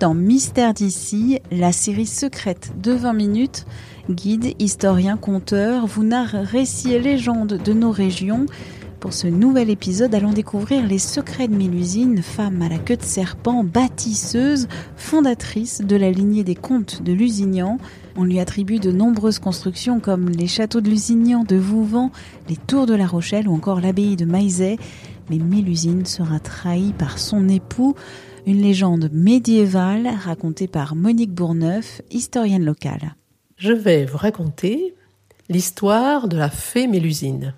Dans Mystère d'ici, la série secrète de 20 minutes. Guide, historien, conteur, vous narre récits et légendes de nos régions. Pour ce nouvel épisode, allons découvrir les secrets de Mélusine, femme à la queue de serpent, bâtisseuse, fondatrice de la lignée des comtes de Lusignan. On lui attribue de nombreuses constructions comme les châteaux de Lusignan, de Vouvant, les tours de La Rochelle ou encore l'abbaye de Maizet. Mais Mélusine sera trahie par son époux, une légende médiévale racontée par Monique Bourneuf, historienne locale. Je vais vous raconter l'histoire de la fée Mélusine,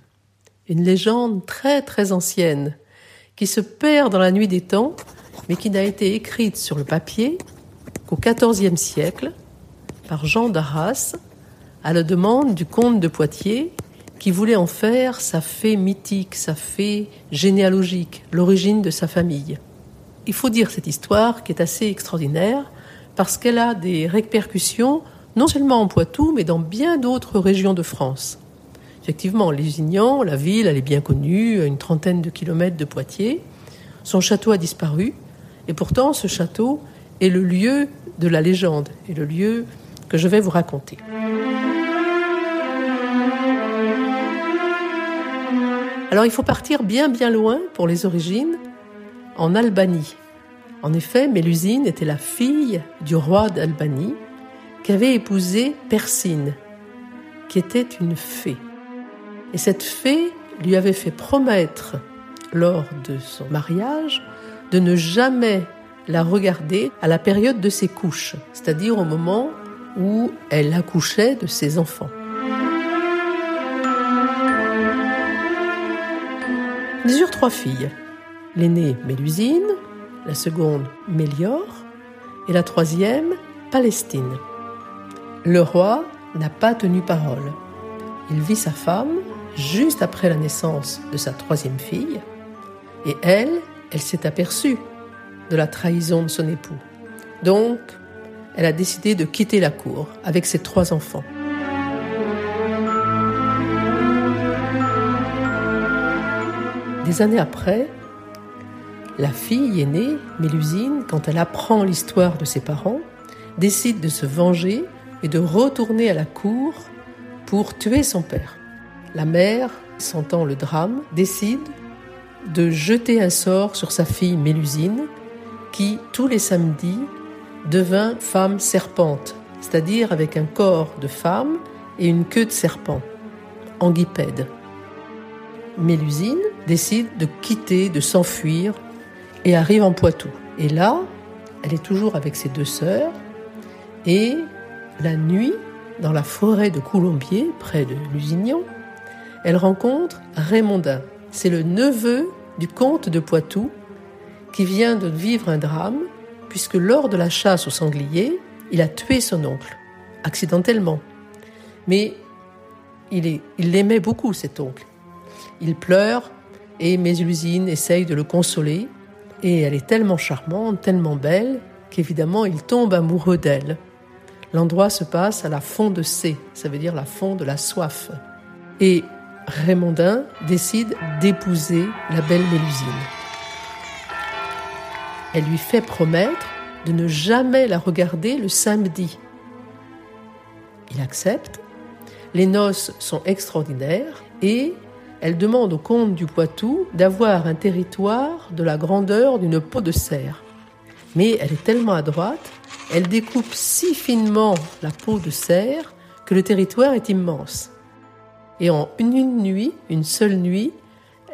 une légende très très ancienne qui se perd dans la nuit des temps, mais qui n'a été écrite sur le papier qu'au XIVe siècle par Jean d'Arras à la demande du comte de Poitiers qui voulait en faire sa fée mythique, sa fée généalogique, l'origine de sa famille. Il faut dire cette histoire qui est assez extraordinaire parce qu'elle a des répercussions non seulement en Poitou, mais dans bien d'autres régions de France. Effectivement, Lusignan, la ville, elle est bien connue, à une trentaine de kilomètres de Poitiers. Son château a disparu, et pourtant ce château est le lieu de la légende, et le lieu que je vais vous raconter. Alors il faut partir bien bien loin pour les origines, en Albanie. En effet, Mélusine était la fille du roi d'Albanie qui avait épousé Persine, qui était une fée. Et cette fée lui avait fait promettre, lors de son mariage, de ne jamais la regarder à la période de ses couches, c'est-à-dire au moment où elle accouchait de ses enfants. Ils eurent trois filles. L'aînée Mélusine, la seconde Mélior et la troisième Palestine. Le roi n'a pas tenu parole. Il vit sa femme juste après la naissance de sa troisième fille, et elle, elle s'est aperçue de la trahison de son époux. Donc, elle a décidé de quitter la cour avec ses trois enfants. Des années après, la fille aînée, Mélusine, quand elle apprend l'histoire de ses parents, décide de se venger et de retourner à la cour pour tuer son père. La mère, sentant le drame, décide de jeter un sort sur sa fille Mélusine, qui, tous les samedis, devint femme serpente, c'est-à-dire avec un corps de femme et une queue de serpent, anguipède. Mélusine décide de quitter, de s'enfuir et arrive en Poitou. Et là, elle est toujours avec ses deux sœurs et la nuit, dans la forêt de Coulombier, près de Lusignan, elle rencontre Raymondin. C'est le neveu du comte de Poitou qui vient de vivre un drame puisque lors de la chasse au sanglier, il a tué son oncle, accidentellement. Mais il l'aimait beaucoup, cet oncle. Il pleure et Mélusine essaye de le consoler. Et elle est tellement charmante, tellement belle, qu'évidemment il tombe amoureux d'elle. L'endroit se passe à la fond de C, ça veut dire la fond de la soif. Et Raymondin décide d'épouser la belle Mélusine. Elle lui fait promettre de ne jamais la regarder le samedi. Il accepte. Les noces sont extraordinaires et elle demande au comte du Poitou d'avoir un territoire de la grandeur d'une peau de cerf. Mais elle est tellement adroite, elle découpe si finement la peau de cerf que le territoire est immense. Et en une nuit, une seule nuit,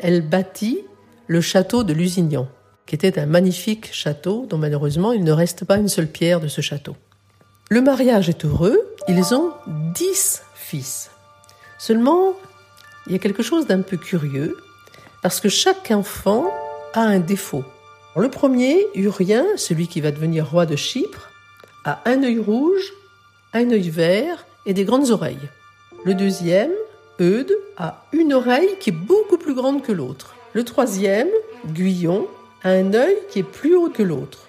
elle bâtit le château de Lusignan, qui était un magnifique château dont malheureusement il ne reste pas une seule pierre de ce château. Le mariage est heureux, ils ont dix fils. Seulement, il y a quelque chose d'un peu curieux, parce que chaque enfant a un défaut. Le premier, Urien, celui qui va devenir roi de Chypre, a un œil rouge, un œil vert et des grandes oreilles. Le deuxième, Eudes, a une oreille qui est beaucoup plus grande que l'autre. Le troisième, Guyon, a un œil qui est plus haut que l'autre.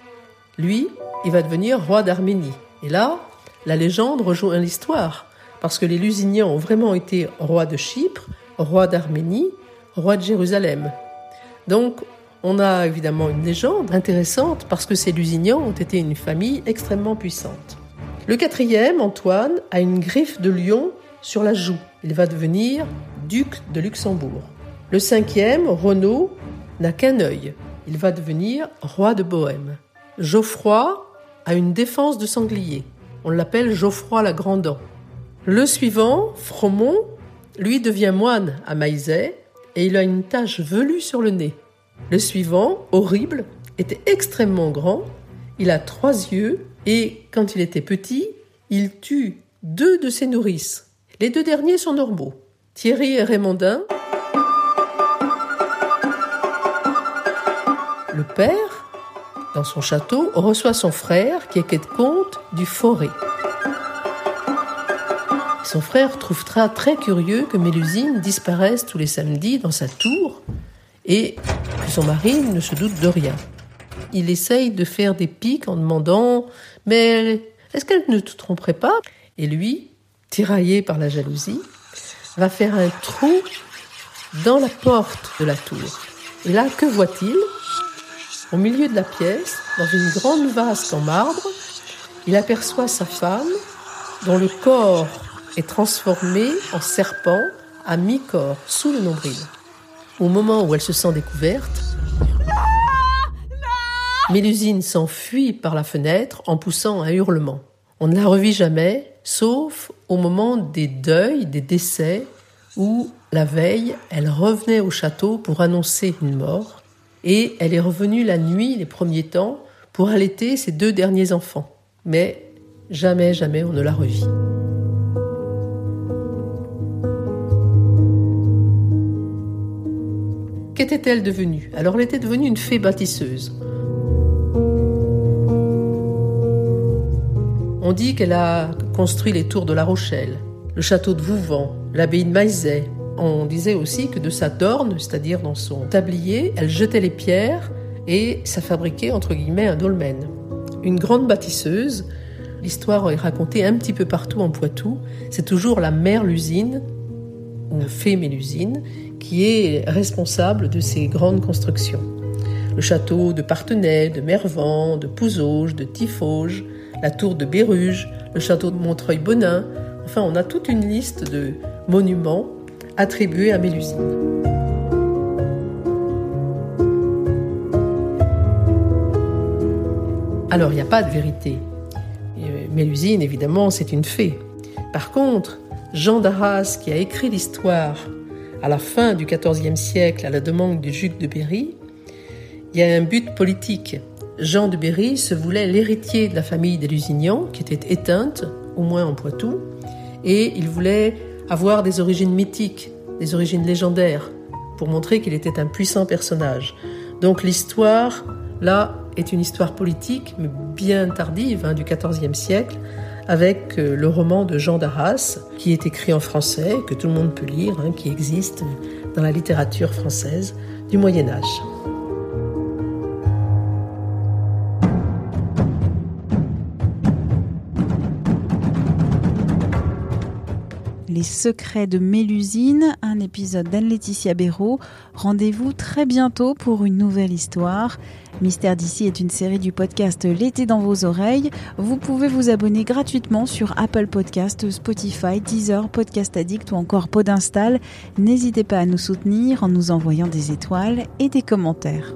Lui, il va devenir roi d'Arménie. Et là, la légende rejoint l'histoire, parce que les Lusiniens ont vraiment été rois de Chypre, rois d'Arménie, rois de Jérusalem. Donc, on a évidemment une légende intéressante parce que ces Lusignan ont été une famille extrêmement puissante. Le quatrième, Antoine, a une griffe de lion sur la joue. Il va devenir duc de Luxembourg. Le cinquième, Renaud, n'a qu'un œil. Il va devenir roi de Bohême. Geoffroy a une défense de sanglier. On l'appelle Geoffroy la Grandant. Le suivant, Fromont, lui devient moine à Maizet et il a une tache velue sur le nez. Le suivant, horrible, était extrêmement grand. Il a trois yeux et, quand il était petit, il tue deux de ses nourrices. Les deux derniers sont normaux. Thierry et Raymondin. Le père, dans son château, reçoit son frère qui est comte du Forêt. Son frère trouvera très curieux que Mélusine disparaisse tous les samedis dans sa tour et que son mari ne se doute de rien. Il essaye de faire des piques en demandant Mais est-ce qu'elle ne te tromperait pas? Et lui, tiraillé par la jalousie, va faire un trou dans la porte de la tour. Et là, que voit-il? Au milieu de la pièce, dans une grande vasque en marbre, il aperçoit sa femme dont le corps est transformé en serpent à mi-corps sous le nombril. Au moment où elle se sent découverte, Mélusine s'enfuit par la fenêtre en poussant un hurlement. On ne la revit jamais, sauf au moment des deuils, des décès, où, la veille, elle revenait au château pour annoncer une mort, et elle est revenue la nuit, les premiers temps, pour allaiter ses deux derniers enfants. Mais jamais, jamais on ne la revit. Qu'était-elle devenue Alors elle était devenue une fée bâtisseuse. On dit qu'elle a construit les tours de La Rochelle, le château de Vouvant, l'abbaye de Maizet. On disait aussi que de sa dorne, c'est-à-dire dans son tablier, elle jetait les pierres et ça fabriquait entre guillemets un dolmen. Une grande bâtisseuse, l'histoire est racontée un petit peu partout en Poitou, c'est toujours la mère Lusine, fée Mélusine, qui est responsable de ces grandes constructions. Le château de Partenay, de Mervan, de Pouzauges, de Tifauges, la tour de Béruges, le château de Montreuil-Bonin, enfin on a toute une liste de monuments attribués à Mélusine. Alors il n'y a pas de vérité. Mélusine, évidemment, c'est une fée. Par contre, Jean d'Arras, qui a écrit l'histoire à la fin du XIVe siècle à la demande du duc de Berry, il y a un but politique. Jean de Berry se voulait l'héritier de la famille des Lusignans, qui était éteinte, au moins en Poitou, et il voulait avoir des origines mythiques, des origines légendaires, pour montrer qu'il était un puissant personnage. Donc l'histoire, là, est une histoire politique, mais bien tardive, hein, du XIVe siècle, avec euh, le roman de Jean d'Arras, qui est écrit en français, que tout le monde peut lire, hein, qui existe dans la littérature française du Moyen Âge. Les secrets de Mélusine, un épisode d'Anne-Laetitia Béraud. Rendez-vous très bientôt pour une nouvelle histoire. Mystère d'ici est une série du podcast L'été dans vos oreilles. Vous pouvez vous abonner gratuitement sur Apple Podcast, Spotify, Deezer, Podcast Addict ou encore Podinstall. N'hésitez pas à nous soutenir en nous envoyant des étoiles et des commentaires.